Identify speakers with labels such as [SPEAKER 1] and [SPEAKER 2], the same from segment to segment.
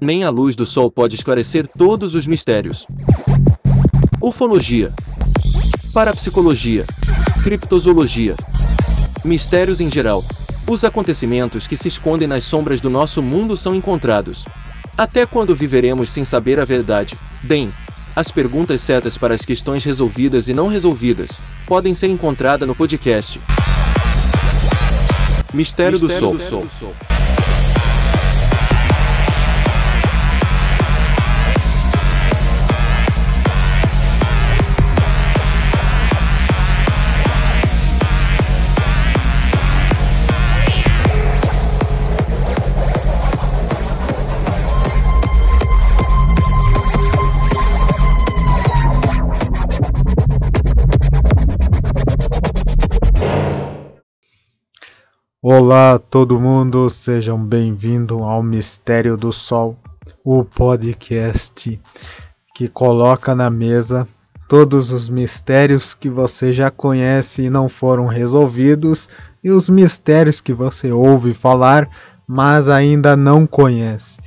[SPEAKER 1] Nem a luz do sol pode esclarecer todos os mistérios. Ufologia, parapsicologia, criptozoologia, mistérios em geral. Os acontecimentos que se escondem nas sombras do nosso mundo são encontrados. Até quando viveremos sem saber a verdade? Bem, as perguntas certas para as questões resolvidas e não resolvidas podem ser encontradas no podcast Mistério, Mistério do Sol. Do Sol.
[SPEAKER 2] Olá, todo mundo, sejam bem-vindos ao Mistério do Sol, o podcast que coloca na mesa todos os mistérios que você já conhece e não foram resolvidos e os mistérios que você ouve falar, mas ainda não conhece.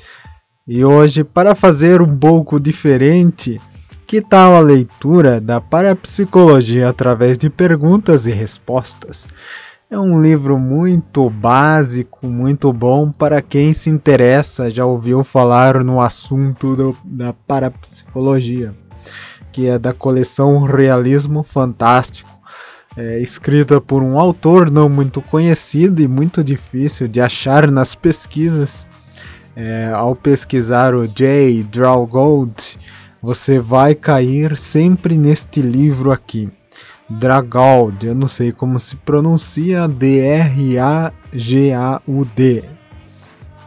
[SPEAKER 2] E hoje, para fazer um pouco diferente, que tal a leitura da parapsicologia através de perguntas e respostas? É um livro muito básico, muito bom para quem se interessa, já ouviu falar no assunto do, da parapsicologia, que é da coleção Realismo Fantástico, é, escrita por um autor não muito conhecido e muito difícil de achar nas pesquisas. É, ao pesquisar o J. Drawgold, você vai cair sempre neste livro aqui. Dragaud, eu não sei como se pronuncia, D-R-A-G-A-U-D.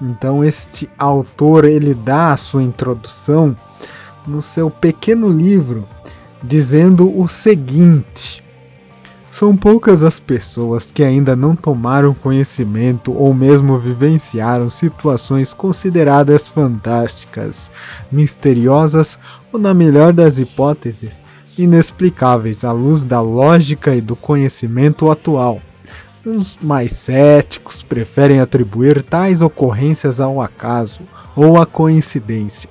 [SPEAKER 2] Então este autor ele dá a sua introdução no seu pequeno livro dizendo o seguinte: São poucas as pessoas que ainda não tomaram conhecimento ou mesmo vivenciaram situações consideradas fantásticas, misteriosas ou, na melhor das hipóteses, inexplicáveis à luz da lógica e do conhecimento atual. Os mais céticos preferem atribuir tais ocorrências ao acaso ou à coincidência.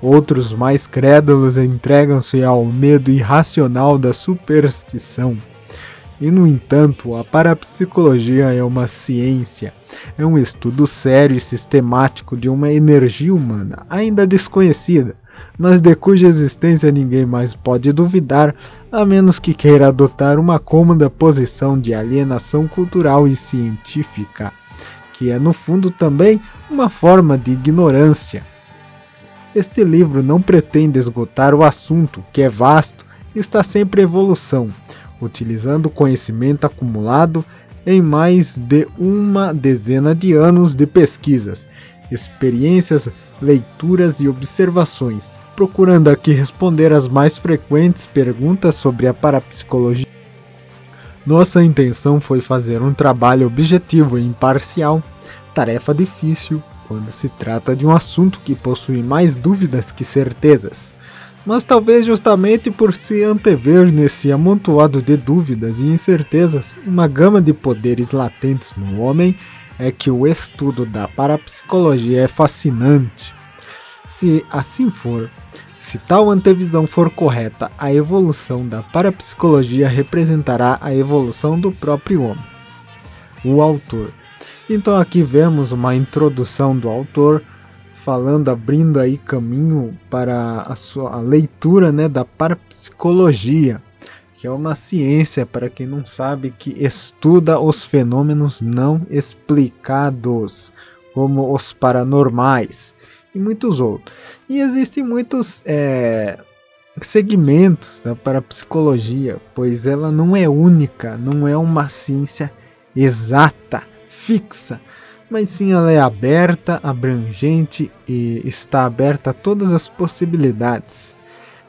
[SPEAKER 2] Outros mais crédulos entregam-se ao medo irracional da superstição. E, no entanto, a parapsicologia é uma ciência, é um estudo sério e sistemático de uma energia humana ainda desconhecida, mas de cuja existência ninguém mais pode duvidar, a menos que queira adotar uma cômoda posição de alienação cultural e científica, que é no fundo também uma forma de ignorância. Este livro não pretende esgotar o assunto, que é vasto e está sempre em evolução, utilizando conhecimento acumulado em mais de uma dezena de anos de pesquisas, experiências, leituras e observações, procurando aqui responder as mais frequentes perguntas sobre a parapsicologia. Nossa intenção foi fazer um trabalho objetivo e imparcial, tarefa difícil quando se trata de um assunto que possui mais dúvidas que certezas. Mas talvez justamente por se antever nesse amontoado de dúvidas e incertezas uma gama de poderes latentes no homem, é que o estudo da parapsicologia é fascinante. Se assim for, se tal antevisão for correta, a evolução da parapsicologia representará a evolução do próprio homem. O autor. Então aqui vemos uma introdução do autor falando, abrindo aí caminho para a sua leitura né, da parapsicologia, que é uma ciência, para quem não sabe, que estuda os fenômenos não explicados, como os paranormais e muitos outros. E existem muitos é, segmentos da parapsicologia, pois ela não é única, não é uma ciência exata, fixa, mas sim ela é aberta, abrangente e está aberta a todas as possibilidades.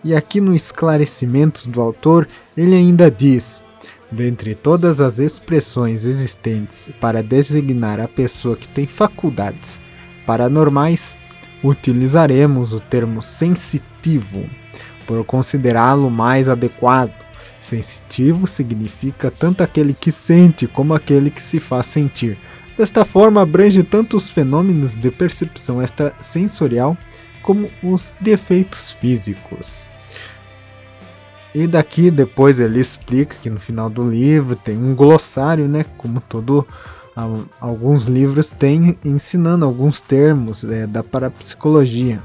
[SPEAKER 2] E aqui no esclarecimentos do autor, ele ainda diz: dentre todas as expressões existentes para designar a pessoa que tem faculdades paranormais, utilizaremos o termo sensitivo, por considerá-lo mais adequado. Sensitivo significa tanto aquele que sente como aquele que se faz sentir, Desta forma, abrange tanto os fenômenos de percepção extrasensorial como os defeitos físicos. E daqui depois ele explica que no final do livro tem um glossário, né, como todo alguns livros têm ensinando alguns termos é, da parapsicologia.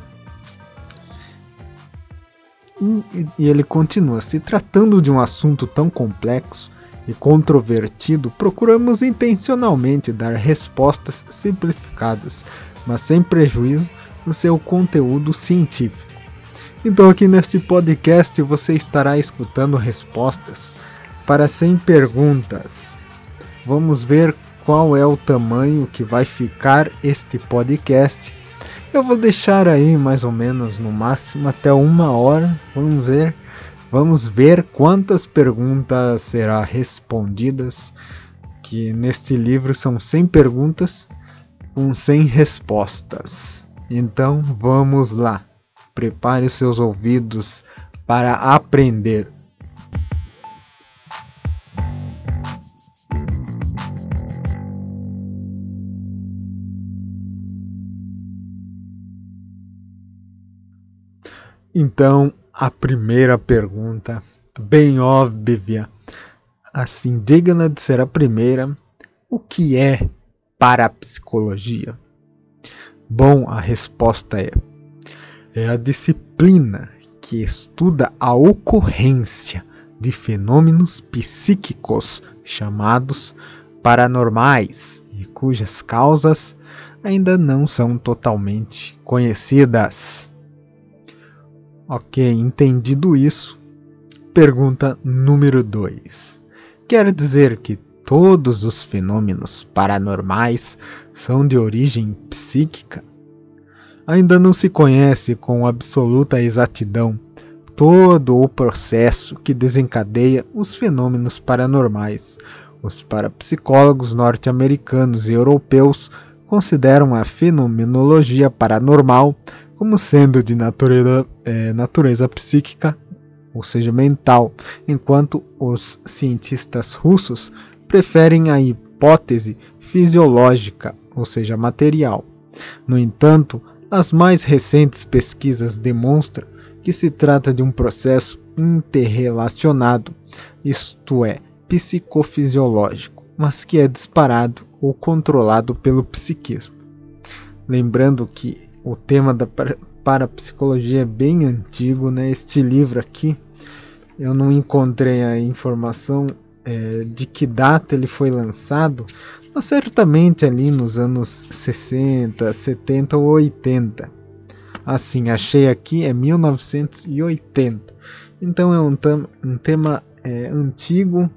[SPEAKER 2] E ele continua: se tratando de um assunto tão complexo e controvertido, procuramos intencionalmente dar respostas simplificadas, mas sem prejuízo no seu conteúdo científico. Então, aqui neste podcast você estará escutando respostas para 100 perguntas. Vamos ver qual é o tamanho que vai ficar este podcast eu vou deixar aí mais ou menos no máximo até uma hora. Vamos ver. Vamos ver quantas perguntas será respondidas. Que neste livro são 100 perguntas com 100 respostas. Então vamos lá. Prepare os seus ouvidos para aprender. Então, a primeira pergunta, bem óbvia, assim, digna de ser a primeira: o que é parapsicologia? Bom, a resposta é: é a disciplina que estuda a ocorrência de fenômenos psíquicos chamados paranormais e cujas causas ainda não são totalmente conhecidas. Ok, entendido isso. Pergunta número 2. Quer dizer que todos os fenômenos paranormais são de origem psíquica? Ainda não se conhece com absoluta exatidão todo o processo que desencadeia os fenômenos paranormais. Os parapsicólogos norte-americanos e europeus consideram a fenomenologia paranormal como sendo de natureza, é, natureza psíquica, ou seja, mental, enquanto os cientistas russos preferem a hipótese fisiológica, ou seja, material. No entanto, as mais recentes pesquisas demonstram que se trata de um processo interrelacionado, isto é, psicofisiológico, mas que é disparado ou controlado pelo psiquismo. Lembrando que o tema da parapsicologia é bem antigo, né? Este livro aqui, eu não encontrei a informação é, de que data ele foi lançado, mas certamente ali nos anos 60, 70 ou 80. Assim, achei aqui é 1980. Então é um, um tema é, antigo,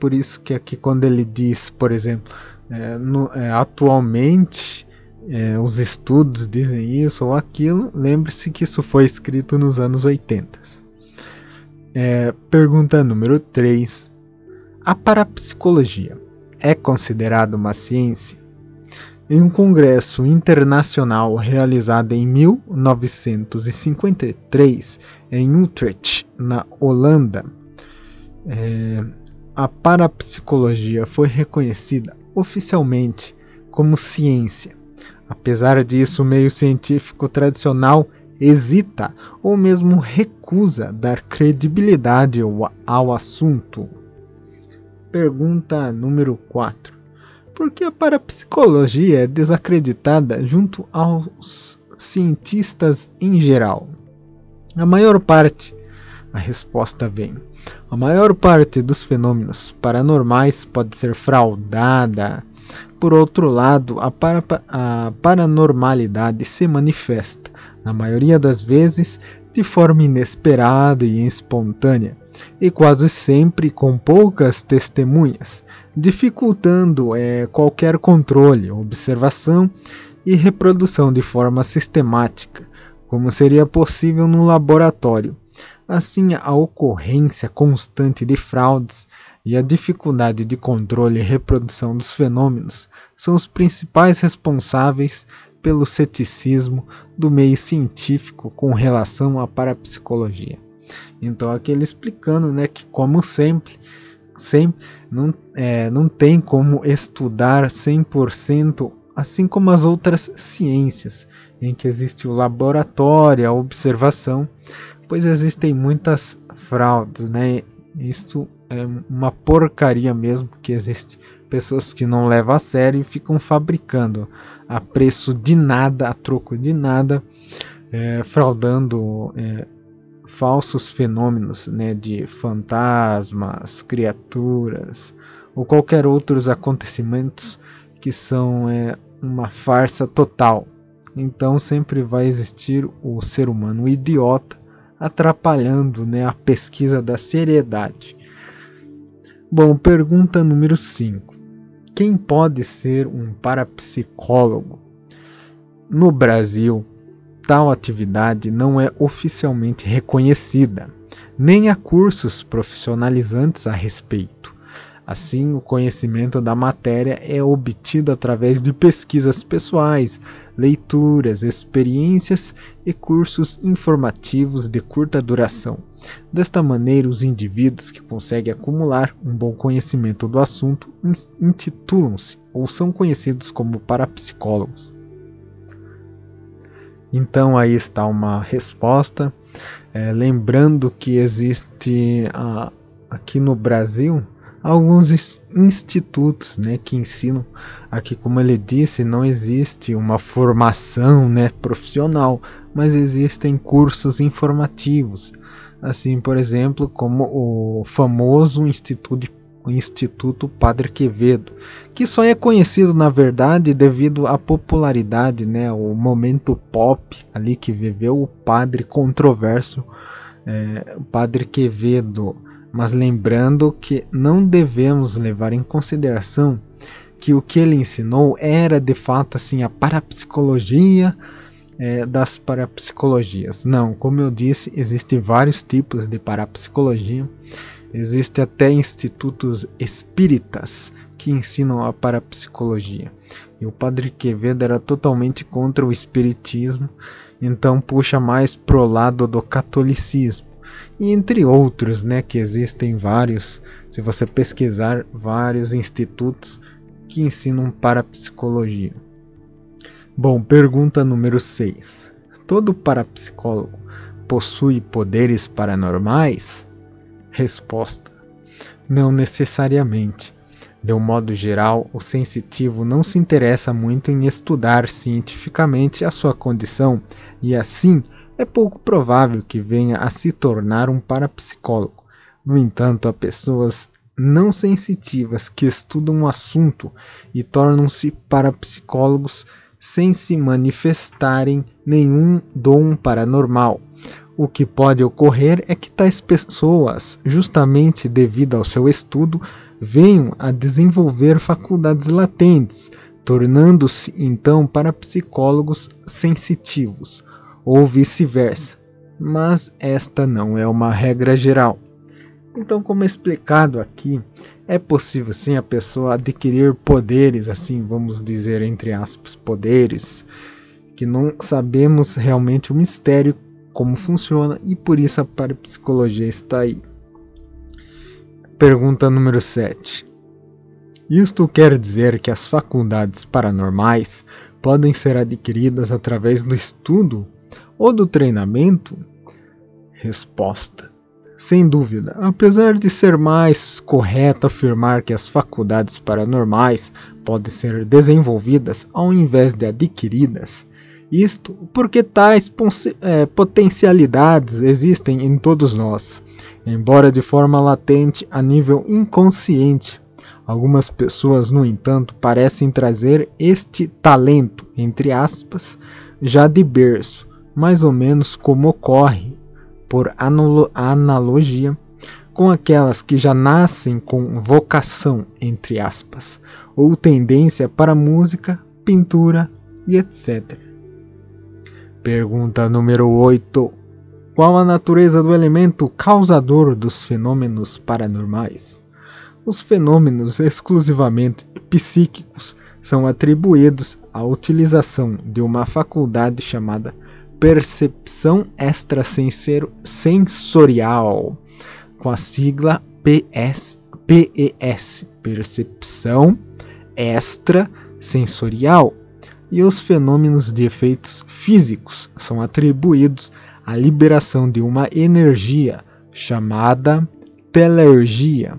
[SPEAKER 2] por isso que aqui quando ele diz, por exemplo, é, no, é, atualmente é, os estudos dizem isso ou aquilo, lembre-se que isso foi escrito nos anos 80. É, pergunta número 3. A parapsicologia é considerada uma ciência? Em um congresso internacional realizado em 1953 em Utrecht, na Holanda, é, a parapsicologia foi reconhecida oficialmente como ciência Apesar disso, o meio científico tradicional hesita ou mesmo recusa dar credibilidade ao, assunto. Pergunta número 4. Por que a parapsicologia é desacreditada junto aos cientistas em geral? A maior parte, a resposta vem. A maior parte dos fenômenos paranormais pode ser fraudada, por outro lado, a, para, a paranormalidade se manifesta, na maioria das vezes, de forma inesperada e espontânea, e quase sempre com poucas testemunhas, dificultando é, qualquer controle, observação e reprodução de forma sistemática, como seria possível no laboratório. Assim, a ocorrência constante de fraudes e a dificuldade de controle e reprodução dos fenômenos são os principais responsáveis pelo ceticismo do meio científico com relação à parapsicologia. Então, aqui ele explicando né, que, como sempre, sem, não, é, não tem como estudar 100%, assim como as outras ciências, em que existe o laboratório, a observação, pois existem muitas fraudes, né? Isso é uma porcaria mesmo que existe pessoas que não levam a sério e ficam fabricando a preço de nada, a troco de nada, é, fraudando é, falsos fenômenos né, de fantasmas, criaturas ou qualquer outros acontecimentos que são é, uma farsa total. Então sempre vai existir o ser humano idiota atrapalhando né, a pesquisa da seriedade. Bom, pergunta número 5. Quem pode ser um parapsicólogo? No Brasil, tal atividade não é oficialmente reconhecida, nem há cursos profissionalizantes a respeito. Assim, o conhecimento da matéria é obtido através de pesquisas pessoais, leituras, experiências e cursos informativos de curta duração. Desta maneira, os indivíduos que conseguem acumular um bom conhecimento do assunto intitulam-se ou são conhecidos como parapsicólogos. Então, aí está uma resposta. É, lembrando que existe uh, aqui no Brasil alguns institutos né, que ensinam. Aqui, como ele disse, não existe uma formação né, profissional, mas existem cursos informativos. Assim, por exemplo, como o famoso Instituto, Instituto Padre Quevedo, que só é conhecido, na verdade, devido à popularidade, né, o momento pop ali que viveu o padre controverso, é, o Padre Quevedo mas lembrando que não devemos levar em consideração que o que ele ensinou era de fato assim a parapsicologia é, das parapsicologias. Não, como eu disse, existem vários tipos de parapsicologia. Existem até institutos espíritas que ensinam a parapsicologia. E o Padre Quevedo era totalmente contra o espiritismo, então puxa mais pro lado do catolicismo e entre outros, né, que existem vários, se você pesquisar, vários institutos que ensinam parapsicologia. Bom, pergunta número 6. Todo parapsicólogo possui poderes paranormais? Resposta: Não necessariamente. De um modo geral, o sensitivo não se interessa muito em estudar cientificamente a sua condição e assim é pouco provável que venha a se tornar um parapsicólogo. No entanto, há pessoas não sensitivas que estudam um assunto e tornam-se parapsicólogos sem se manifestarem nenhum dom paranormal. O que pode ocorrer é que tais pessoas, justamente devido ao seu estudo, venham a desenvolver faculdades latentes, tornando-se então parapsicólogos sensitivos ou vice-versa, mas esta não é uma regra geral. Então, como explicado aqui, é possível sim a pessoa adquirir poderes, assim, vamos dizer entre aspas, poderes, que não sabemos realmente o mistério como funciona e por isso a parapsicologia está aí. Pergunta número 7. Isto quer dizer que as faculdades paranormais podem ser adquiridas através do estudo ou do treinamento? Resposta: Sem dúvida, apesar de ser mais correto afirmar que as faculdades paranormais podem ser desenvolvidas ao invés de adquiridas, isto porque tais é, potencialidades existem em todos nós, embora de forma latente a nível inconsciente. Algumas pessoas, no entanto, parecem trazer este talento, entre aspas, já de berço, mais ou menos como ocorre, por analogia, com aquelas que já nascem com vocação, entre aspas, ou tendência para música, pintura e etc. Pergunta número 8. Qual a natureza do elemento causador dos fenômenos paranormais? Os fenômenos exclusivamente psíquicos são atribuídos à utilização de uma faculdade chamada percepção extrasensorial, com a sigla PS, PES, percepção extrasensorial. E os fenômenos de efeitos físicos são atribuídos à liberação de uma energia chamada telergia,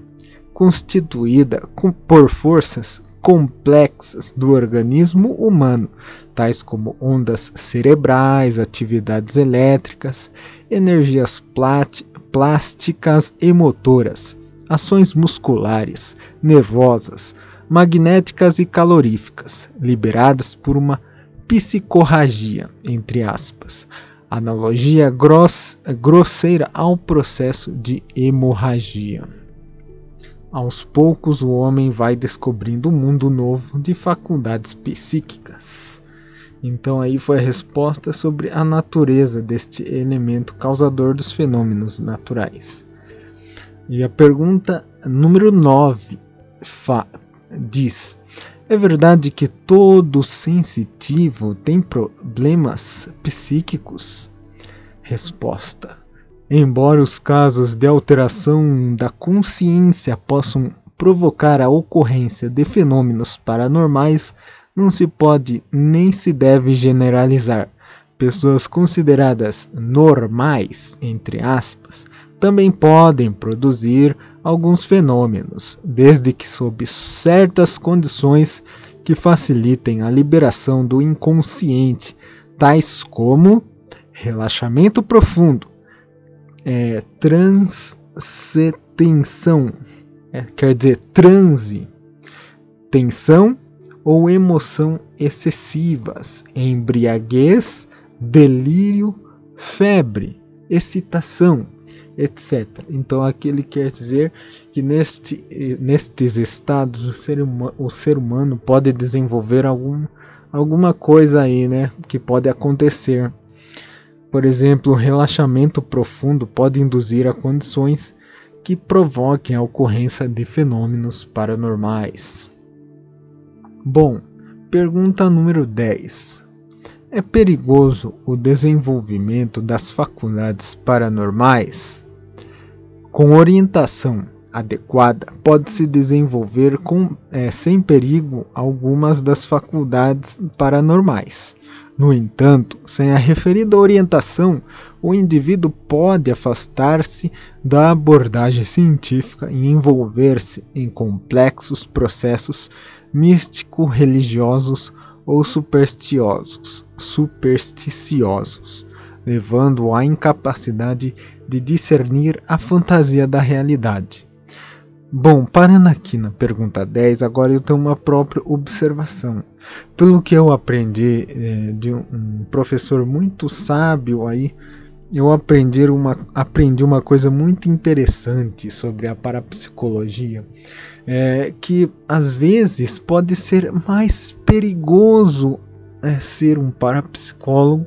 [SPEAKER 2] constituída por forças complexas do organismo humano, tais como ondas cerebrais, atividades elétricas, energias plásticas e motoras, ações musculares, nervosas, magnéticas e caloríficas, liberadas por uma psicorragia, entre aspas, analogia gross, grosseira ao processo de hemorragia. Aos poucos, o homem vai descobrindo um mundo novo de faculdades psíquicas. Então, aí foi a resposta sobre a natureza deste elemento causador dos fenômenos naturais. E a pergunta número 9 diz: É verdade que todo sensitivo tem problemas psíquicos? Resposta: Embora os casos de alteração da consciência possam provocar a ocorrência de fenômenos paranormais, não se pode nem se deve generalizar. Pessoas consideradas normais, entre aspas, também podem produzir alguns fenômenos, desde que sob certas condições que facilitem a liberação do inconsciente, tais como relaxamento profundo, é, transcetensão, é, quer dizer, transe, tensão ou emoção excessivas, embriaguez, delírio, febre, excitação, etc. Então aqui ele quer dizer que neste, nestes estados o ser, o ser humano pode desenvolver algum, alguma coisa aí, né, que pode acontecer. Por exemplo, relaxamento profundo pode induzir a condições que provoquem a ocorrência de fenômenos paranormais. Bom, pergunta número 10. É perigoso o desenvolvimento das faculdades paranormais? Com orientação adequada, pode-se desenvolver com, é, sem perigo algumas das faculdades paranormais. No entanto, sem a referida orientação, o indivíduo pode afastar-se da abordagem científica e envolver-se em complexos processos místico-religiosos ou supersticiosos, supersticiosos, levando à incapacidade de discernir a fantasia da realidade. Bom, parando aqui na pergunta 10, agora eu tenho uma própria observação. Pelo que eu aprendi é, de um professor muito sábio aí, eu aprendi uma, aprendi uma coisa muito interessante sobre a parapsicologia é, que às vezes pode ser mais perigoso é, ser um parapsicólogo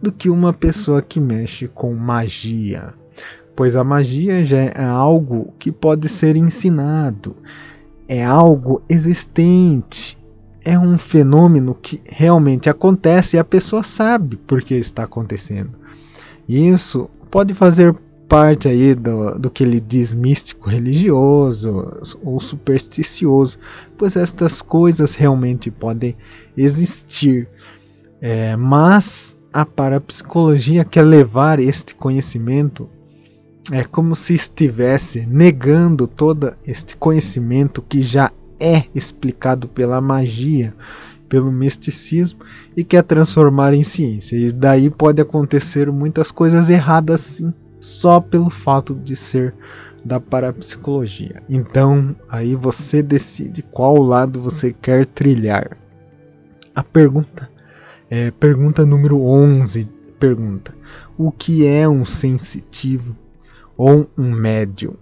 [SPEAKER 2] do que uma pessoa que mexe com magia, pois a magia já é algo que pode ser ensinado, é algo existente, é um fenômeno que realmente acontece e a pessoa sabe por que está acontecendo. Isso pode fazer parte aí do, do que ele diz místico religioso ou supersticioso, pois estas coisas realmente podem existir. É, mas a parapsicologia quer levar este conhecimento é como se estivesse negando todo este conhecimento que já é explicado pela magia, pelo misticismo e quer transformar em ciência. E daí pode acontecer muitas coisas erradas sim só pelo fato de ser da parapsicologia. Então, aí você decide qual lado você quer trilhar. A pergunta é pergunta número 11, pergunta: O que é um sensitivo ou um médium?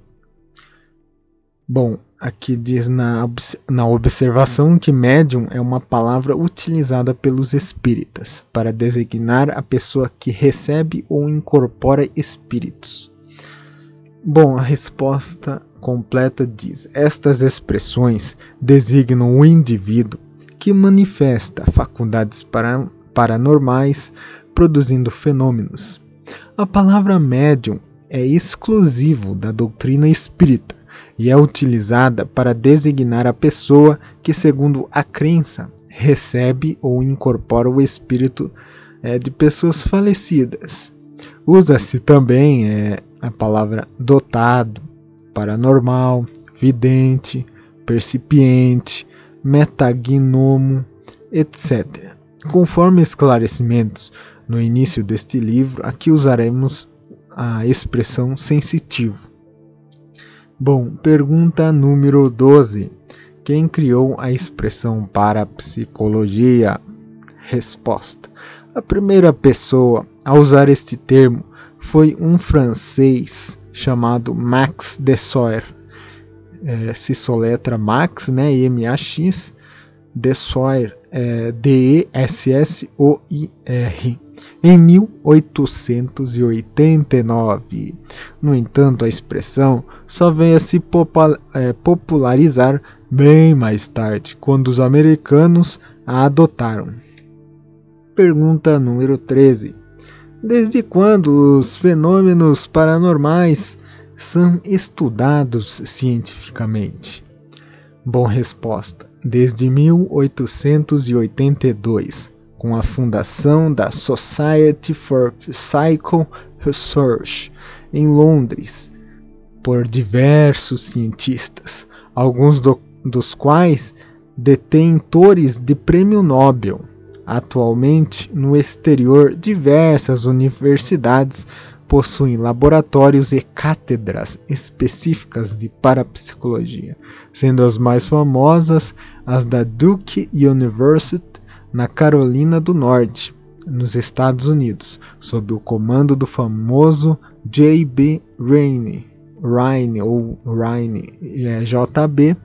[SPEAKER 2] Bom, aqui diz na, na observação que médium é uma palavra utilizada pelos espíritas para designar a pessoa que recebe ou incorpora espíritos. Bom, a resposta completa diz: estas expressões designam o indivíduo que manifesta faculdades para, paranormais produzindo fenômenos. A palavra médium é exclusivo da doutrina espírita e é utilizada para designar a pessoa que, segundo a crença, recebe ou incorpora o espírito é, de pessoas falecidas. Usa-se também é, a palavra dotado, paranormal, vidente, percipiente, metagnomo, etc. Conforme esclarecimentos no início deste livro, aqui usaremos a expressão sensitivo. Bom, pergunta número 12. Quem criou a expressão parapsicologia? Resposta: A primeira pessoa a usar este termo foi um francês chamado Max Dessoir. É, se soletra Max, né, M-A-X, Dessoir, é, D-E-S-S-O-I-R, em 1889. No entanto, a expressão só veio a se é, popularizar bem mais tarde, quando os americanos a adotaram. Pergunta número 13. Desde quando os fenômenos paranormais são estudados cientificamente? Bom, resposta: desde 1882, com a fundação da Society for Psycho Research em Londres, por diversos cientistas, alguns do dos quais detentores de prêmio Nobel. Atualmente, no exterior, diversas universidades possuem laboratórios e cátedras específicas de parapsicologia, sendo as mais famosas as da Duke University, na Carolina do Norte, nos Estados Unidos, sob o comando do famoso J.B. Raine, Raine ou Raine, é, JB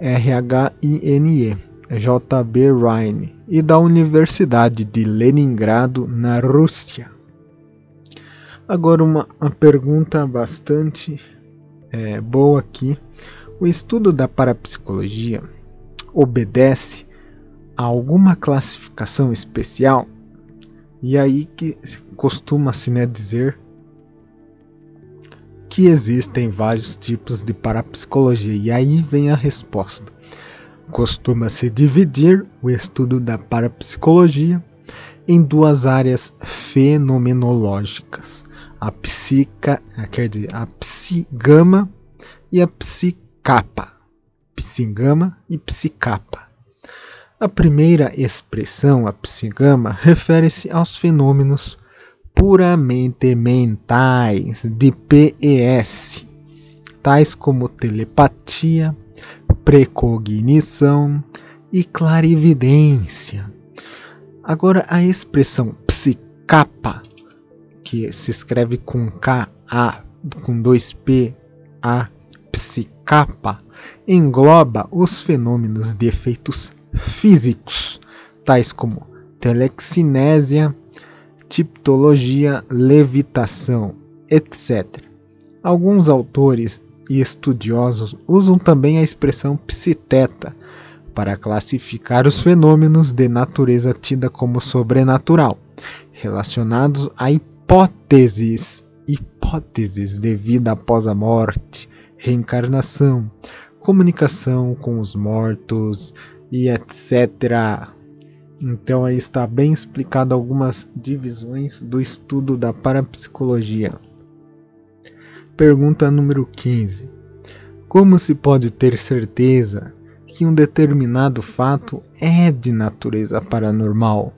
[SPEAKER 2] R-H-I-N-E, J.B. Rhine, e da Universidade de Leningrado, na Rússia. Agora, uma, uma pergunta bastante é, boa aqui. O estudo da parapsicologia obedece alguma classificação especial? E aí que costuma-se né, dizer que existem vários tipos de parapsicologia. E aí vem a resposta. Costuma-se dividir o estudo da parapsicologia em duas áreas fenomenológicas: a psica, quer dizer, a psigama e a psicapa. Psigama e psicapa. A primeira expressão, a psigama, refere-se aos fenômenos puramente mentais de PES, tais como telepatia, precognição e clarividência. Agora, a expressão psicapa, que se escreve com K, A, com dois P, A, psicapa, engloba os fenômenos de efeitos físicos, tais como telexinésia, tiptologia, levitação, etc. Alguns autores e estudiosos usam também a expressão psiteta para classificar os fenômenos de natureza tida como sobrenatural, relacionados a hipóteses, hipóteses de vida após a morte, reencarnação, comunicação com os mortos e etc. Então aí está bem explicado algumas divisões do estudo da parapsicologia. Pergunta número 15. Como se pode ter certeza que um determinado fato é de natureza paranormal?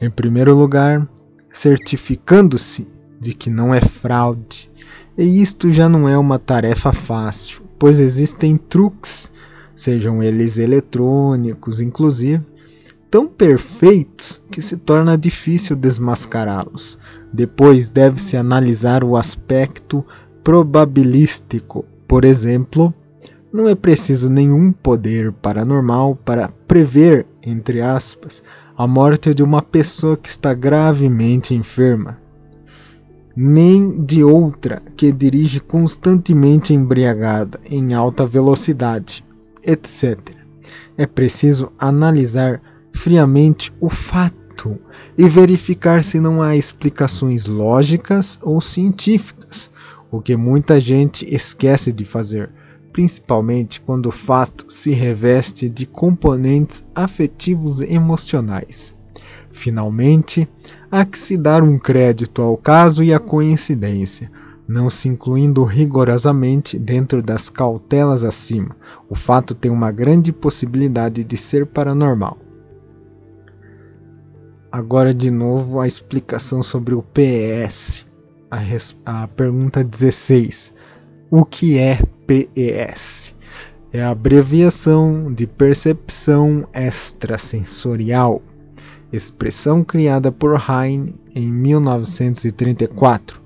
[SPEAKER 2] Em primeiro lugar, certificando-se de que não é fraude. E isto já não é uma tarefa fácil, pois existem truques, sejam eles eletrônicos, inclusive, tão perfeitos que se torna difícil desmascará-los. Depois deve-se analisar o aspecto probabilístico. Por exemplo, não é preciso nenhum poder paranormal para prever, entre aspas, a morte de uma pessoa que está gravemente enferma, nem de outra que dirige constantemente embriagada em alta velocidade, etc. É preciso analisar friamente o fato e verificar se não há explicações lógicas ou científicas, o que muita gente esquece de fazer, principalmente quando o fato se reveste de componentes afetivos e emocionais. Finalmente, há que se dar um crédito ao caso e à coincidência, não se incluindo rigorosamente dentro das cautelas acima. O fato tem uma grande possibilidade de ser paranormal. Agora, de novo, a explicação sobre o PES. A, a pergunta 16. O que é PES? É a abreviação de percepção extrasensorial, expressão criada por Heine em 1934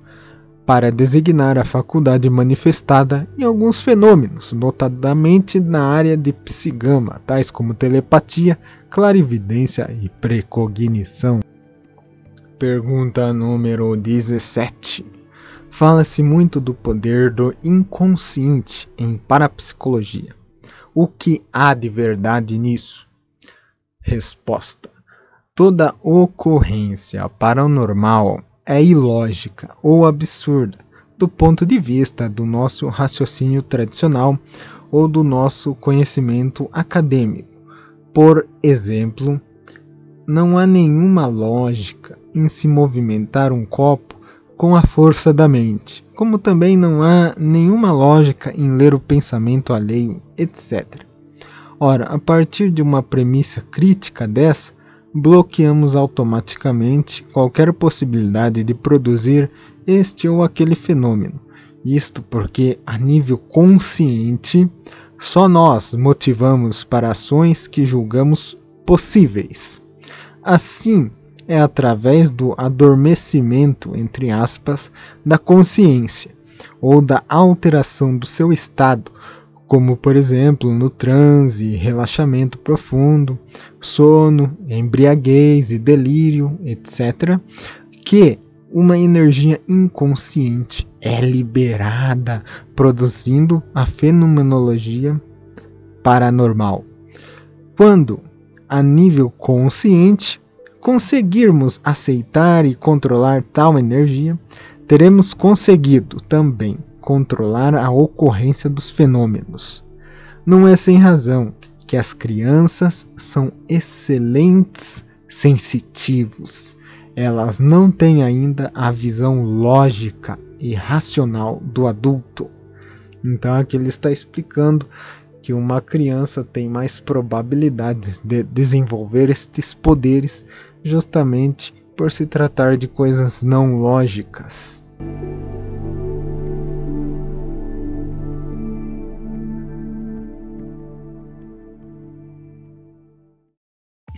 [SPEAKER 2] para designar a faculdade manifestada em alguns fenômenos, notadamente na área de psigama, tais como telepatia, clarividência e precognição. Pergunta número 17. Fala-se muito do poder do inconsciente em parapsicologia. O que há de verdade nisso? Resposta: Toda ocorrência paranormal é ilógica ou absurda do ponto de vista do nosso raciocínio tradicional ou do nosso conhecimento acadêmico. Por exemplo, não há nenhuma lógica em se movimentar um copo com a força da mente, como também não há nenhuma lógica em ler o pensamento alheio, etc. Ora, a partir de uma premissa crítica dessa, bloqueamos automaticamente qualquer possibilidade de produzir este ou aquele fenômeno. Isto porque, a nível consciente, só nós motivamos para ações que julgamos possíveis. Assim, é através do adormecimento, entre aspas, da consciência ou da alteração do seu estado como por exemplo no transe, relaxamento profundo, sono, embriaguez e delírio, etc., que uma energia inconsciente é liberada, produzindo a fenomenologia paranormal. Quando, a nível consciente, conseguirmos aceitar e controlar tal energia, teremos conseguido também controlar a ocorrência dos fenômenos. Não é sem razão que as crianças são excelentes sensitivos. Elas não têm ainda a visão lógica e racional do adulto. Então aqui ele está explicando que uma criança tem mais probabilidades de desenvolver estes poderes justamente por se tratar de coisas não lógicas.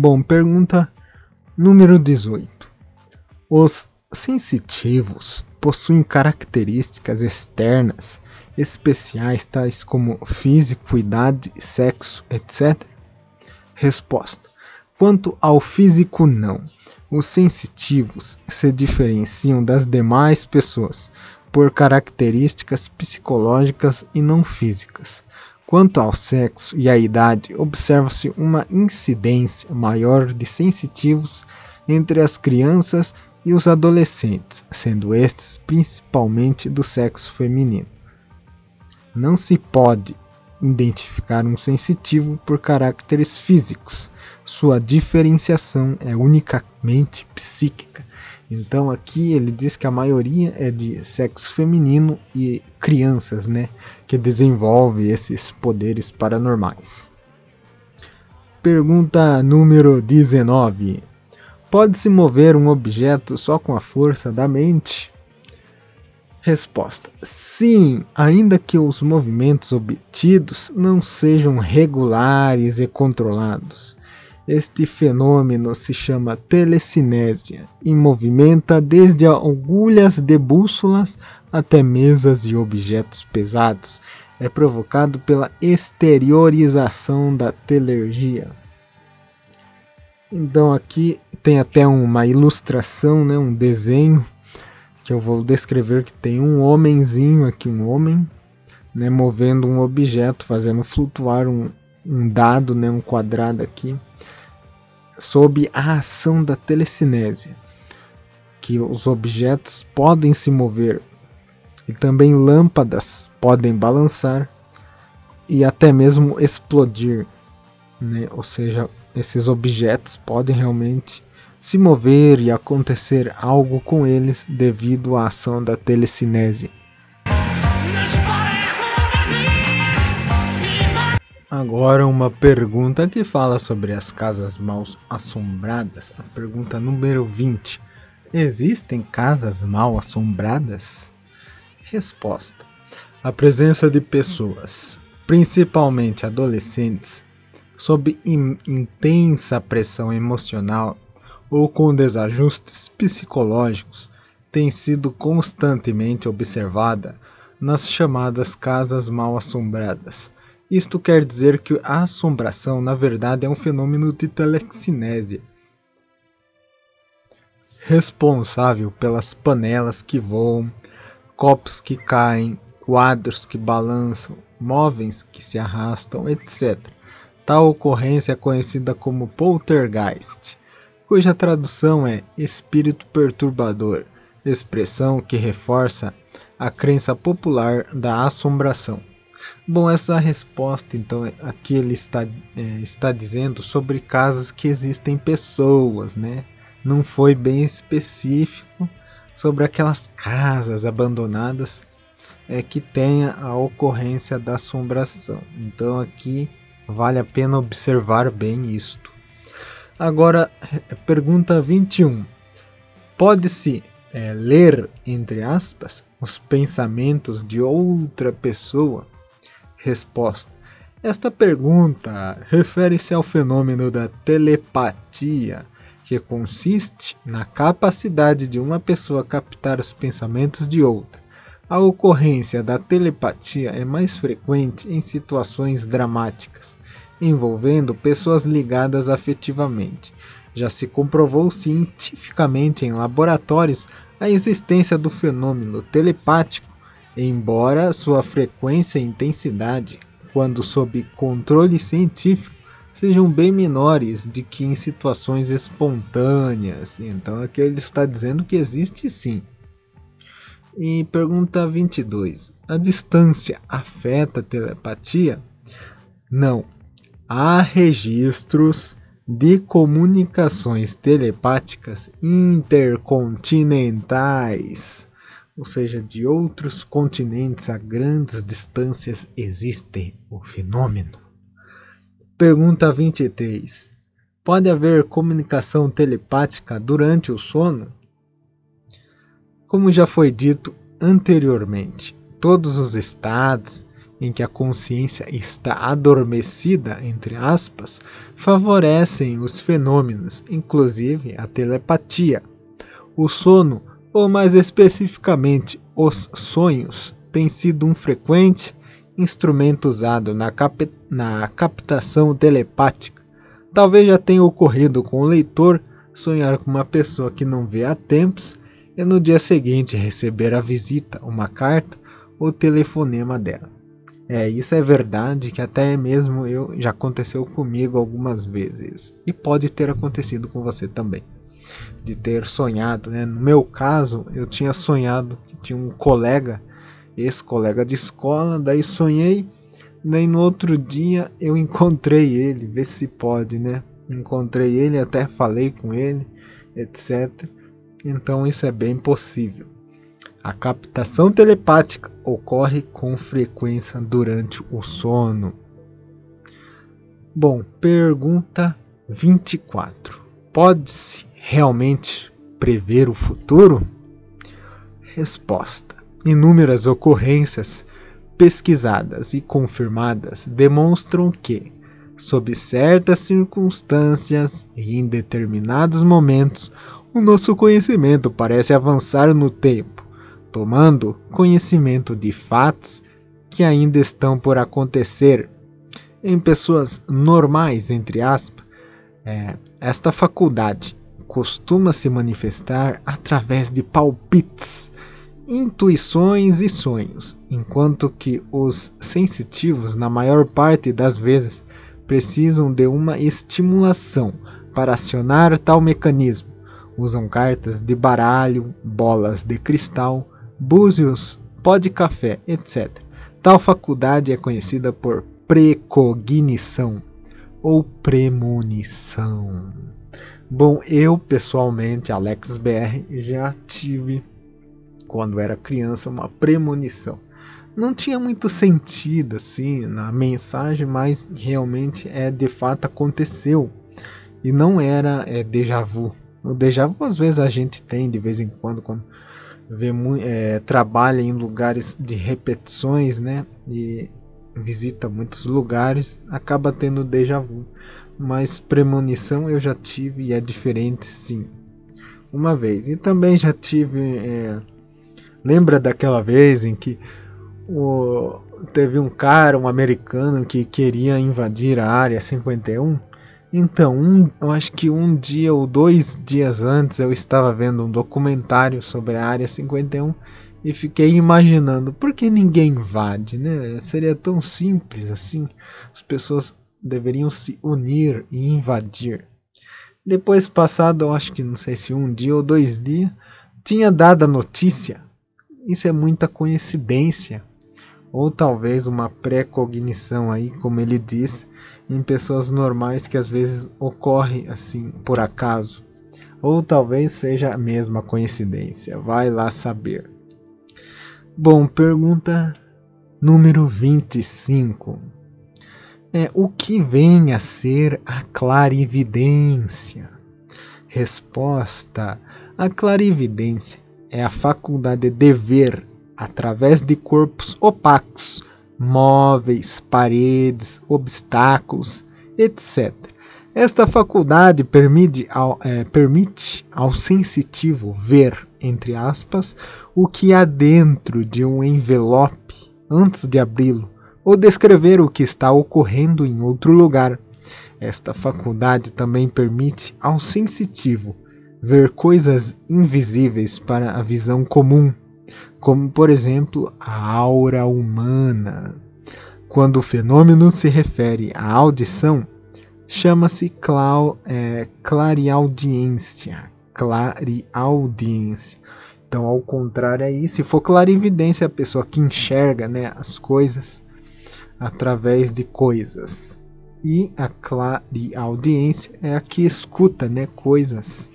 [SPEAKER 2] Bom, pergunta número 18. Os sensitivos possuem características externas especiais tais como físico, idade, sexo, etc? Resposta: Quanto ao físico, não. Os sensitivos se diferenciam das demais pessoas por características psicológicas e não físicas. Quanto ao sexo e à idade, observa-se uma incidência maior de sensitivos entre as crianças e os adolescentes, sendo estes principalmente do sexo feminino. Não se pode identificar um sensitivo por caracteres físicos. Sua diferenciação é unicamente psíquica então aqui ele diz que a maioria é de sexo feminino e crianças, né, que desenvolve esses poderes paranormais. Pergunta número 19. Pode-se mover um objeto só com a força da mente? Resposta: Sim, ainda que os movimentos obtidos não sejam regulares e controlados. Este fenômeno se chama telecinésia e movimenta desde agulhas de bússolas até mesas e objetos pesados. É provocado pela exteriorização da telergia. Então aqui tem até uma ilustração, né, um desenho que eu vou descrever que tem um homenzinho aqui, um homem, né, movendo um objeto, fazendo flutuar um, um dado, né, um quadrado aqui sob a ação da telecinésia, que os objetos podem se mover e também lâmpadas podem balançar e até mesmo explodir, né? Ou seja, esses objetos podem realmente se mover e acontecer algo com eles devido à ação da telecinésia. Agora uma pergunta que fala sobre as casas mal assombradas. A pergunta número 20. Existem casas mal assombradas? Resposta: A presença de pessoas, principalmente adolescentes, sob intensa pressão emocional ou com desajustes psicológicos, tem sido constantemente observada nas chamadas casas mal assombradas isto quer dizer que a assombração, na verdade, é um fenômeno de telecinésia, responsável pelas panelas que voam, copos que caem, quadros que balançam, móveis que se arrastam, etc. Tal ocorrência é conhecida como poltergeist, cuja tradução é espírito perturbador, expressão que reforça a crença popular da assombração. Bom, essa resposta, então, aqui ele está, é, está dizendo sobre casas que existem pessoas, né? Não foi bem específico sobre aquelas casas abandonadas é, que tenha a ocorrência da assombração. Então aqui vale a pena observar bem isto. Agora, pergunta 21. Pode-se é, ler, entre aspas, os pensamentos de outra pessoa? Resposta: Esta pergunta refere-se ao fenômeno da telepatia, que consiste na capacidade de uma pessoa captar os pensamentos de outra. A ocorrência da telepatia é mais frequente em situações dramáticas, envolvendo pessoas ligadas afetivamente. Já se comprovou cientificamente em laboratórios a existência do fenômeno telepático embora sua frequência e intensidade, quando sob controle científico, sejam bem menores de que em situações espontâneas. Então aqui ele está dizendo que existe sim. E pergunta 22. A distância afeta a telepatia? Não. Há registros de comunicações telepáticas intercontinentais ou seja, de outros continentes a grandes distâncias, existe o fenômeno. Pergunta 23. Pode haver comunicação telepática durante o sono? Como já foi dito anteriormente, todos os estados em que a consciência está adormecida, entre aspas, favorecem os fenômenos, inclusive a telepatia. O sono ou mais especificamente os sonhos, têm sido um frequente instrumento usado na, cap na captação telepática. Talvez já tenha ocorrido com o leitor sonhar com uma pessoa que não vê há tempos e no dia seguinte receber a visita, uma carta ou telefonema dela. É, isso é verdade que até mesmo eu já aconteceu comigo algumas vezes e pode ter acontecido com você também de ter sonhado. Né? No meu caso, eu tinha sonhado que tinha um colega, ex-colega de escola, daí sonhei, daí no outro dia eu encontrei ele, vê se pode, né? Encontrei ele, até falei com ele, etc. Então isso é bem possível. A captação telepática ocorre com frequência durante o sono. Bom, pergunta 24. Pode-se realmente prever o futuro? Resposta: Inúmeras ocorrências pesquisadas e confirmadas demonstram que, Sob certas circunstâncias e em determinados momentos, o nosso conhecimento parece avançar no tempo, tomando conhecimento de fatos que ainda estão por acontecer. Em pessoas normais, entre aspas, é, esta faculdade costuma se manifestar através de palpites, intuições e sonhos, enquanto que os sensitivos, na maior parte das vezes, precisam de uma estimulação para acionar tal mecanismo. Usam cartas de baralho, bolas de cristal, búzios, pó de café, etc. Tal faculdade é conhecida por precognição ou premonição. Bom, eu pessoalmente, Alex BR, já tive quando era criança uma premonição. Não tinha muito sentido assim na mensagem, mas realmente é de fato aconteceu e não era é, déjà vu. O déjà vu às vezes a gente tem de vez em quando quando vê é, trabalha em lugares de repetições, né? E visita muitos lugares, acaba tendo déjà vu. Mas premonição eu já tive e é diferente sim. Uma vez. E também já tive. É, lembra daquela vez em que o, teve um cara, um americano, que queria invadir a área 51? Então, um, eu acho que um dia ou dois dias antes eu estava vendo um documentário sobre a área 51 e fiquei imaginando por que ninguém invade, né? Seria tão simples assim. As pessoas deveriam se unir e invadir. Depois passado, acho que não sei se um dia ou dois dias, tinha dado a notícia. Isso é muita coincidência. Ou talvez uma pré-cognição aí, como ele diz, em pessoas normais que às vezes ocorre assim por acaso. Ou talvez seja a mesma coincidência. Vai lá saber. Bom, pergunta número 25 é o que vem a ser a clarividência? Resposta: a clarividência é a faculdade de ver através de corpos opacos, móveis, paredes, obstáculos, etc. Esta faculdade permite ao, é, permite ao sensitivo ver, entre aspas, o que há dentro de um envelope antes de abri-lo ou descrever o que está ocorrendo em outro lugar. Esta faculdade também permite ao sensitivo ver coisas invisíveis para a visão comum, como por exemplo a aura humana. Quando o fenômeno se refere à audição, chama-se é, clareaudiência. Clareaudiência. Então, ao contrário aí, se for clarividência, a pessoa que enxerga né, as coisas através de coisas. E a clareaudiência é a que escuta né, coisas.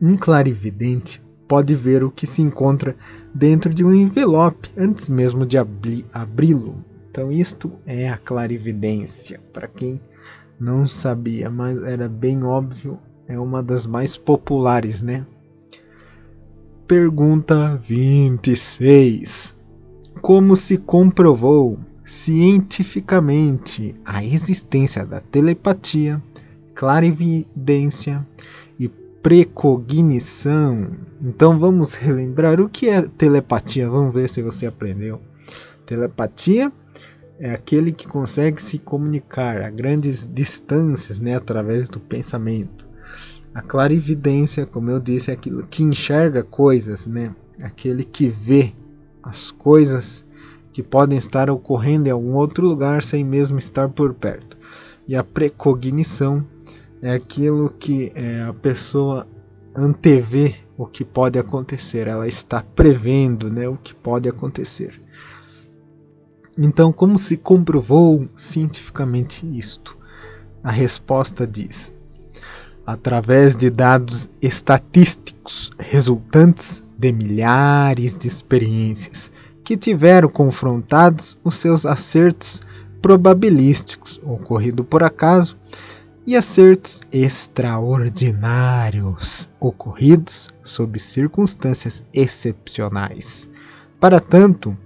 [SPEAKER 2] Um clarividente pode ver o que se encontra dentro de um envelope antes mesmo de abri-lo. Então, isto é a clarividência. Para quem não sabia, mas era bem óbvio, é uma das mais populares, né? Pergunta 26. Como se comprovou cientificamente a existência da telepatia, clarividência e precognição. Então vamos relembrar o que é telepatia. Vamos ver se você aprendeu. Telepatia é aquele que consegue se comunicar a grandes distâncias, né, através do pensamento. A clarividência, como eu disse, é aquilo que enxerga coisas, né? Aquele que vê as coisas que podem estar ocorrendo em algum outro lugar sem mesmo estar por perto. E a precognição é aquilo que é, a pessoa antevê o que pode acontecer, ela está prevendo né, o que pode acontecer. Então, como se comprovou cientificamente isto? A resposta diz: através de dados estatísticos resultantes de milhares de experiências que tiveram confrontados os seus acertos probabilísticos, ocorrido por acaso, e acertos extraordinários, ocorridos sob circunstâncias excepcionais. Para tanto,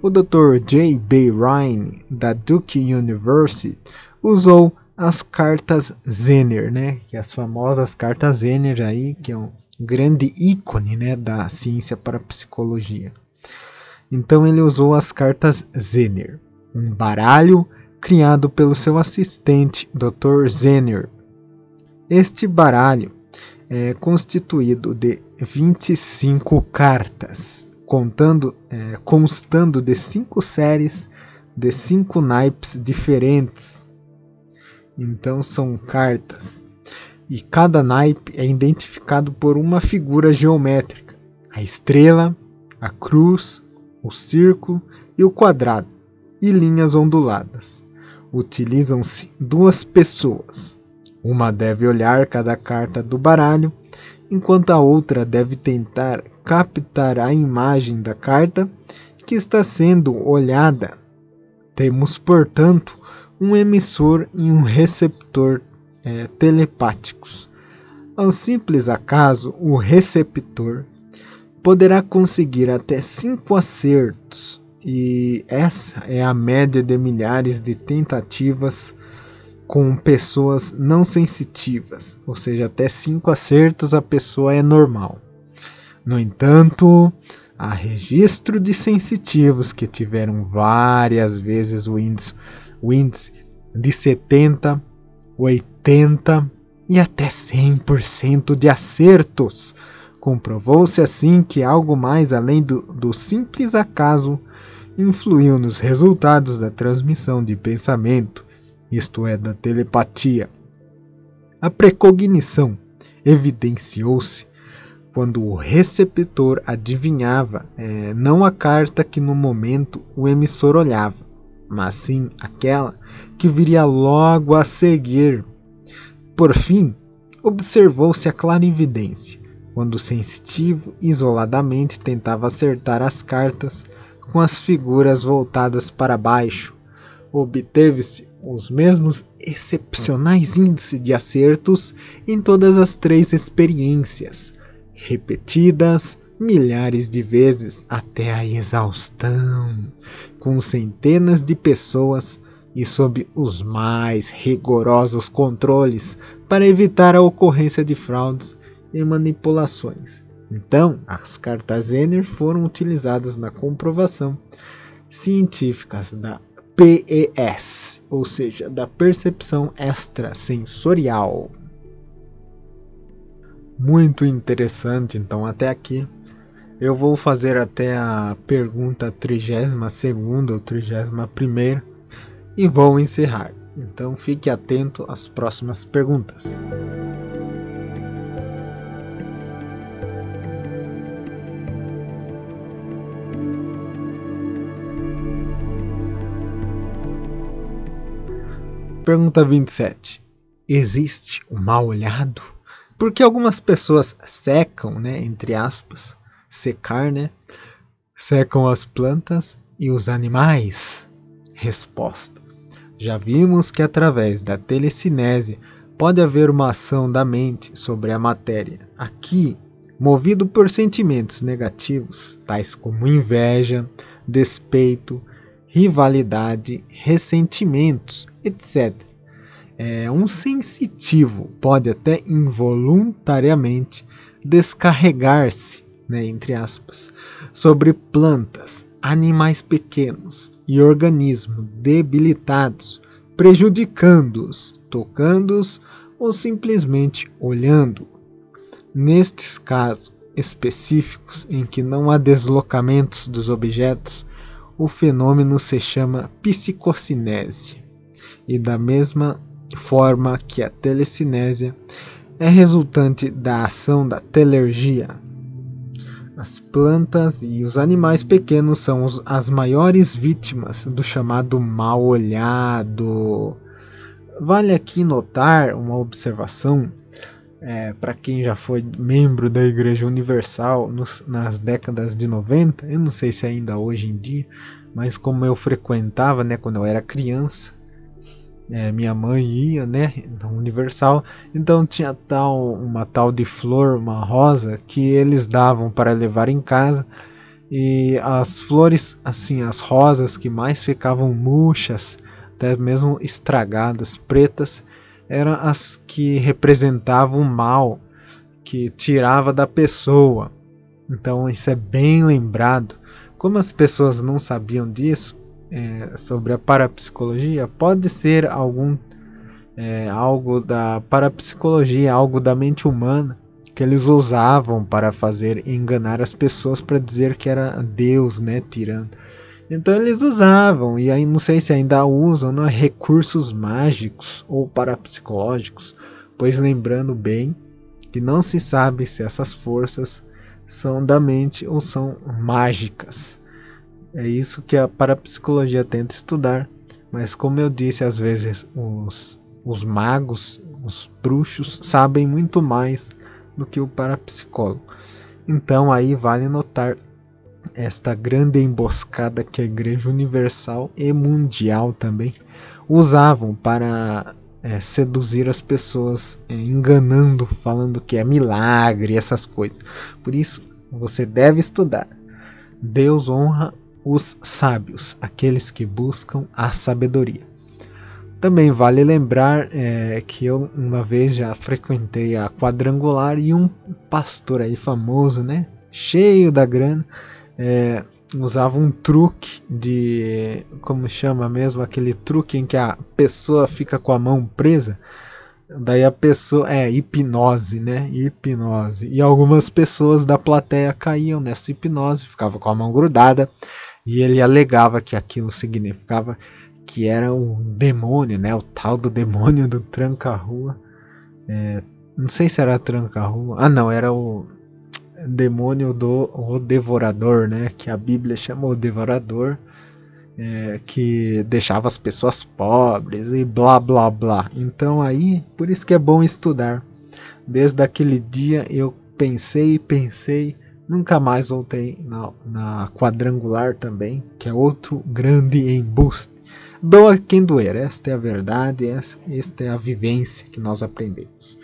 [SPEAKER 2] o Dr. J. B. Ryan, da Duke University, usou as cartas Zener, né? Que é as famosas cartas Zener aí, que é um grande ícone, né, da ciência para psicologia. Então ele usou as cartas Zener, um baralho criado pelo seu assistente, Dr. Zener. Este baralho é constituído de 25 cartas, contando, é, constando de cinco séries de cinco naipes diferentes. Então são cartas. E cada naipe é identificado por uma figura geométrica: a estrela, a cruz, o círculo e o quadrado, e linhas onduladas. Utilizam-se duas pessoas. Uma deve olhar cada carta do baralho, enquanto a outra deve tentar captar a imagem da carta que está sendo olhada. Temos, portanto, um emissor e um receptor é, telepáticos. Ao simples acaso, o receptor poderá conseguir até cinco acertos, e essa é a média de milhares de tentativas com pessoas não sensitivas, ou seja, até cinco acertos a pessoa é normal. No entanto, há registro de sensitivos que tiveram várias vezes o índice, o índice de 70, 80 e até 100% de acertos. Comprovou-se assim que algo mais além do, do simples acaso influiu nos resultados da transmissão de pensamento, isto é, da telepatia. A precognição evidenciou-se quando o receptor adivinhava é, não a carta que no momento o emissor olhava, mas sim aquela que viria logo a seguir. Por fim, observou-se a clarividência, quando o sensitivo isoladamente tentava acertar as cartas com as figuras voltadas para baixo. Obteve-se os mesmos excepcionais índices de acertos em todas as três experiências, repetidas milhares de vezes até a exaustão, com centenas de pessoas e sob os mais rigorosos controles para evitar a ocorrência de fraudes e manipulações. Então, as cartas Zener foram utilizadas na comprovação científica da PES, ou seja, da percepção extrasensorial. Muito interessante, então até aqui. Eu vou fazer até a pergunta 32 ou 31 e vou encerrar. Então fique atento às próximas perguntas. Pergunta 27. Existe o mal olhado? Porque algumas pessoas secam, né, entre aspas, secar, né? Secam as plantas e os animais? Resposta. Já vimos que através da telecinese pode haver uma ação da mente sobre a matéria. Aqui, movido por sentimentos negativos, tais como inveja, despeito, rivalidade, ressentimentos, etc. É, um sensitivo pode até involuntariamente descarregar-se, né, entre aspas, sobre plantas, animais pequenos e organismos debilitados, prejudicando-os, tocando-os ou simplesmente olhando. Nestes casos específicos em que não há deslocamentos dos objetos, o fenômeno se chama psicocinese, e da mesma forma que a telecinésia é resultante da ação da telergia. As plantas e os animais pequenos são os, as maiores vítimas do chamado mal olhado. Vale aqui notar uma observação é, para quem já foi membro da Igreja Universal nos, nas décadas de 90, eu não sei se ainda hoje em dia, mas como eu frequentava, né, quando eu era criança, é, minha mãe ia, né, na Universal, então tinha tal uma tal de flor, uma rosa que eles davam para levar em casa e as flores, assim, as rosas que mais ficavam murchas até mesmo estragadas, pretas, eram as que representavam o mal que tirava da pessoa. Então isso é bem lembrado. Como as pessoas não sabiam disso é, sobre a parapsicologia, pode ser algum é, algo da parapsicologia, algo da mente humana que eles usavam para fazer enganar as pessoas para dizer que era Deus, né, tirando. Então eles usavam, e aí não sei se ainda usam, né, recursos mágicos ou parapsicológicos, pois lembrando bem que não se sabe se essas forças são da mente ou são mágicas. É isso que a parapsicologia tenta estudar, mas como eu disse, às vezes os, os magos, os bruxos, sabem muito mais do que o parapsicólogo. Então aí vale notar esta grande emboscada que a Igreja Universal e Mundial também usavam para é, seduzir as pessoas, é, enganando, falando que é milagre, essas coisas. Por isso, você deve estudar. Deus honra os sábios, aqueles que buscam a sabedoria. Também vale lembrar é, que eu uma vez já frequentei a quadrangular e um pastor aí famoso, né, cheio da grana, é, usava um truque de como chama mesmo aquele truque em que a pessoa fica com a mão presa. Daí a pessoa é hipnose, né? Hipnose. E algumas pessoas da plateia caíam nessa hipnose, ficava com a mão grudada, e ele alegava que aquilo significava que era um demônio, né? O tal do demônio do tranca-rua. É, não sei se era tranca-rua. Ah, não, era o demônio do o devorador, né? Que a Bíblia chama o devorador. É, que deixava as pessoas pobres e blá blá blá. Então aí, por isso que é bom estudar. Desde aquele dia eu pensei pensei, nunca mais voltei na, na quadrangular também, que é outro grande embuste. Doa quem doer, esta é a verdade, esta é a vivência que nós aprendemos.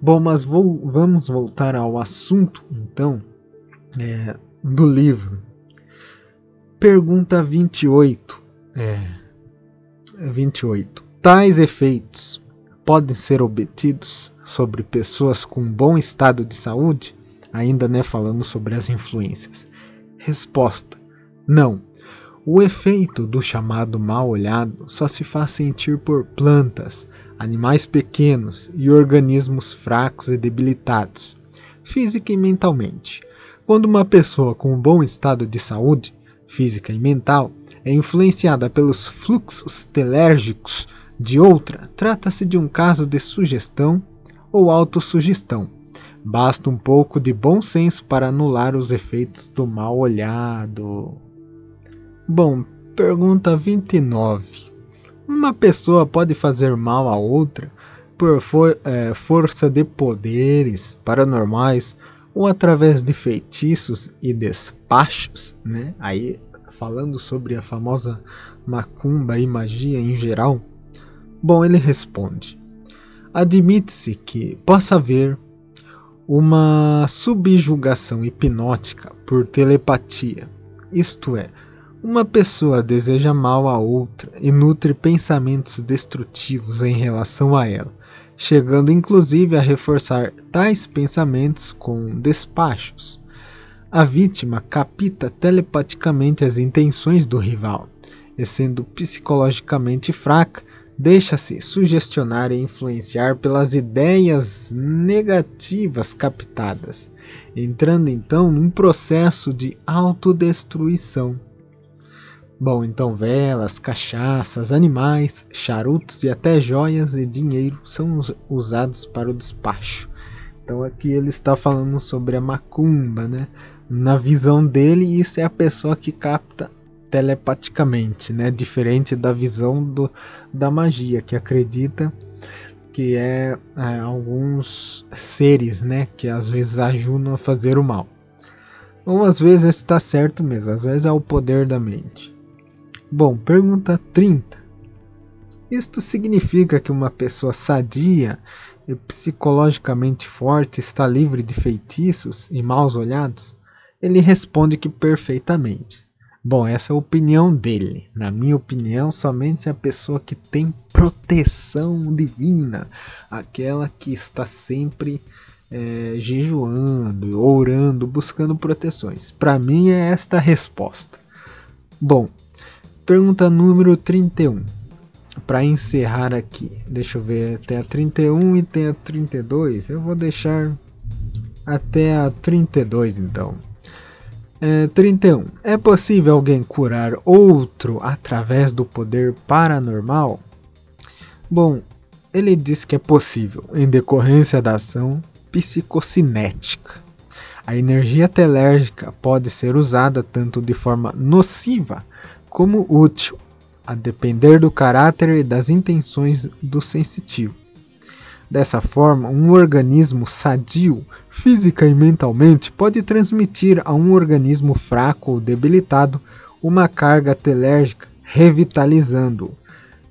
[SPEAKER 2] Bom, mas vou, vamos voltar ao assunto então é, do livro. Pergunta 28. É, 28. Tais efeitos podem ser obtidos sobre pessoas com bom estado de saúde? Ainda né, falando sobre as influências. Resposta: Não. O efeito do chamado mal olhado só se faz sentir por plantas, animais pequenos e organismos fracos e debilitados, física e mentalmente. Quando uma pessoa com um bom estado de saúde, física e mental, é influenciada pelos fluxos telérgicos de outra, trata-se de um caso de sugestão ou autossugestão. Basta um pouco de bom senso para anular os efeitos do mal olhado. Bom, pergunta 29. Uma pessoa pode fazer mal a outra por for, é, força de poderes paranormais ou através de feitiços e despachos, né? Aí falando sobre a famosa macumba e magia em geral. Bom, ele responde: Admite-se que possa haver uma subjugação hipnótica por telepatia, isto é, uma pessoa deseja mal a outra e nutre pensamentos destrutivos em relação a ela, chegando inclusive a reforçar tais pensamentos com despachos. A vítima capta telepaticamente as intenções do rival, e sendo psicologicamente fraca, deixa-se sugestionar e influenciar pelas ideias negativas captadas, entrando então num processo de autodestruição Bom, então velas, cachaças, animais, charutos e até joias e dinheiro são usados para o despacho. Então aqui ele está falando sobre a macumba, né? Na visão dele, isso é a pessoa que capta telepaticamente, né? Diferente da visão do, da magia, que acredita que é, é alguns seres, né? Que às vezes ajudam a fazer o mal. Ou às vezes está certo mesmo, às vezes é o poder da mente. Bom, pergunta 30. Isto significa que uma pessoa sadia e psicologicamente forte está livre de feitiços e maus olhados? Ele responde que perfeitamente. Bom, essa é a opinião dele. Na minha opinião, somente a pessoa que tem proteção divina, aquela que está sempre é, jejuando, orando, buscando proteções. Para mim é esta a resposta. Bom, pergunta número 31. Para encerrar aqui, deixa eu ver, tem a 31 e tem a 32. Eu vou deixar até a 32 então. É, 31. É possível alguém curar outro através do poder paranormal? Bom, ele diz que é possível em decorrência da ação psicocinética. A energia telérgica pode ser usada tanto de forma nociva como útil, a depender do caráter e das intenções do sensitivo. Dessa forma, um organismo sadio, física e mentalmente, pode transmitir a um organismo fraco ou debilitado uma carga telérgica, revitalizando-o.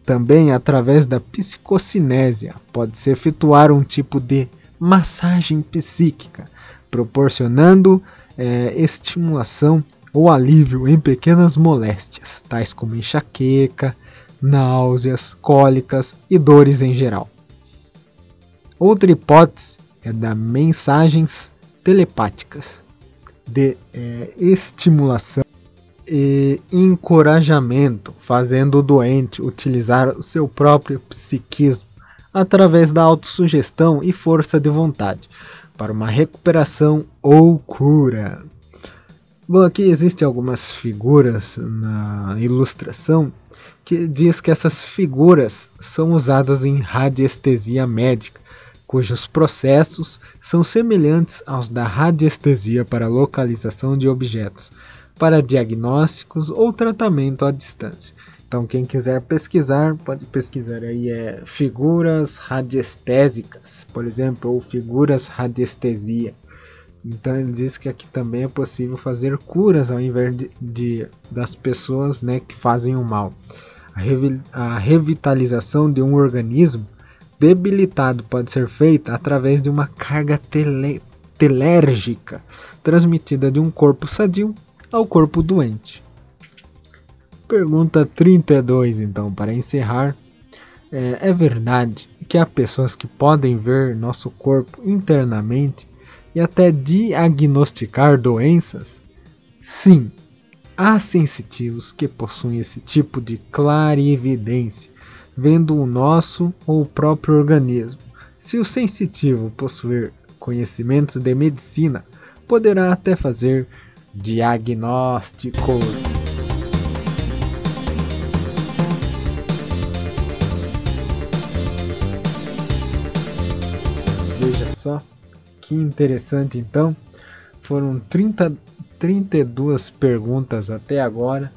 [SPEAKER 2] Também, através da psicocinésia, pode-se efetuar um tipo de massagem psíquica, proporcionando é, estimulação ou alívio em pequenas moléstias, tais como enxaqueca, náuseas, cólicas e dores em geral. Outra hipótese é da mensagens telepáticas, de é, estimulação e encorajamento, fazendo o doente utilizar o seu próprio psiquismo através da autossugestão e força de vontade para uma recuperação ou cura. Bom, aqui existem algumas figuras na ilustração que diz que essas figuras são usadas em radiestesia médica, cujos processos são semelhantes aos da radiestesia para localização de objetos, para diagnósticos ou tratamento à distância. Então, quem quiser pesquisar, pode pesquisar aí é figuras radiestésicas, por exemplo, ou figuras radiestesia. Então, ele diz que aqui também é possível fazer curas ao invés de, de das pessoas né, que fazem o mal. A, revi, a revitalização de um organismo debilitado pode ser feita através de uma carga tele, telérgica transmitida de um corpo sadio ao corpo doente. Pergunta 32, então, para encerrar. É, é verdade que há pessoas que podem ver nosso corpo internamente e até diagnosticar doenças? Sim, há sensitivos que possuem esse tipo de clarividência, vendo o nosso ou o próprio organismo. Se o sensitivo possuir conhecimentos de medicina, poderá até fazer diagnósticos só. Que interessante então. Foram 30, 32 perguntas até agora.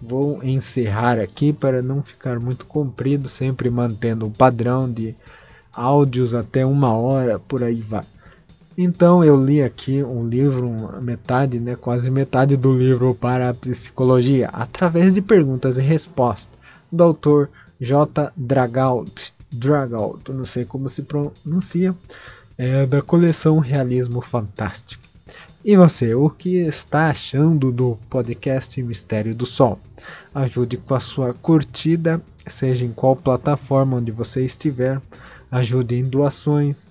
[SPEAKER 2] Vou encerrar aqui para não ficar muito comprido, sempre mantendo o padrão de áudios até uma hora, por aí vai. Então eu li aqui um livro, metade, né, quase metade do livro para a psicologia, através de perguntas e respostas, do autor J. Dragaut, não sei como se pronuncia, é da coleção Realismo Fantástico. E você, o que está achando do podcast Mistério do Sol? Ajude com a sua curtida, seja em qual plataforma onde você estiver, ajude em doações,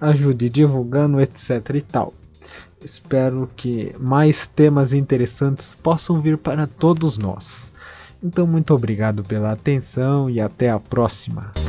[SPEAKER 2] ajude divulgando, etc e tal. Espero que mais temas interessantes possam vir para todos nós. Então, muito obrigado pela atenção e até a próxima.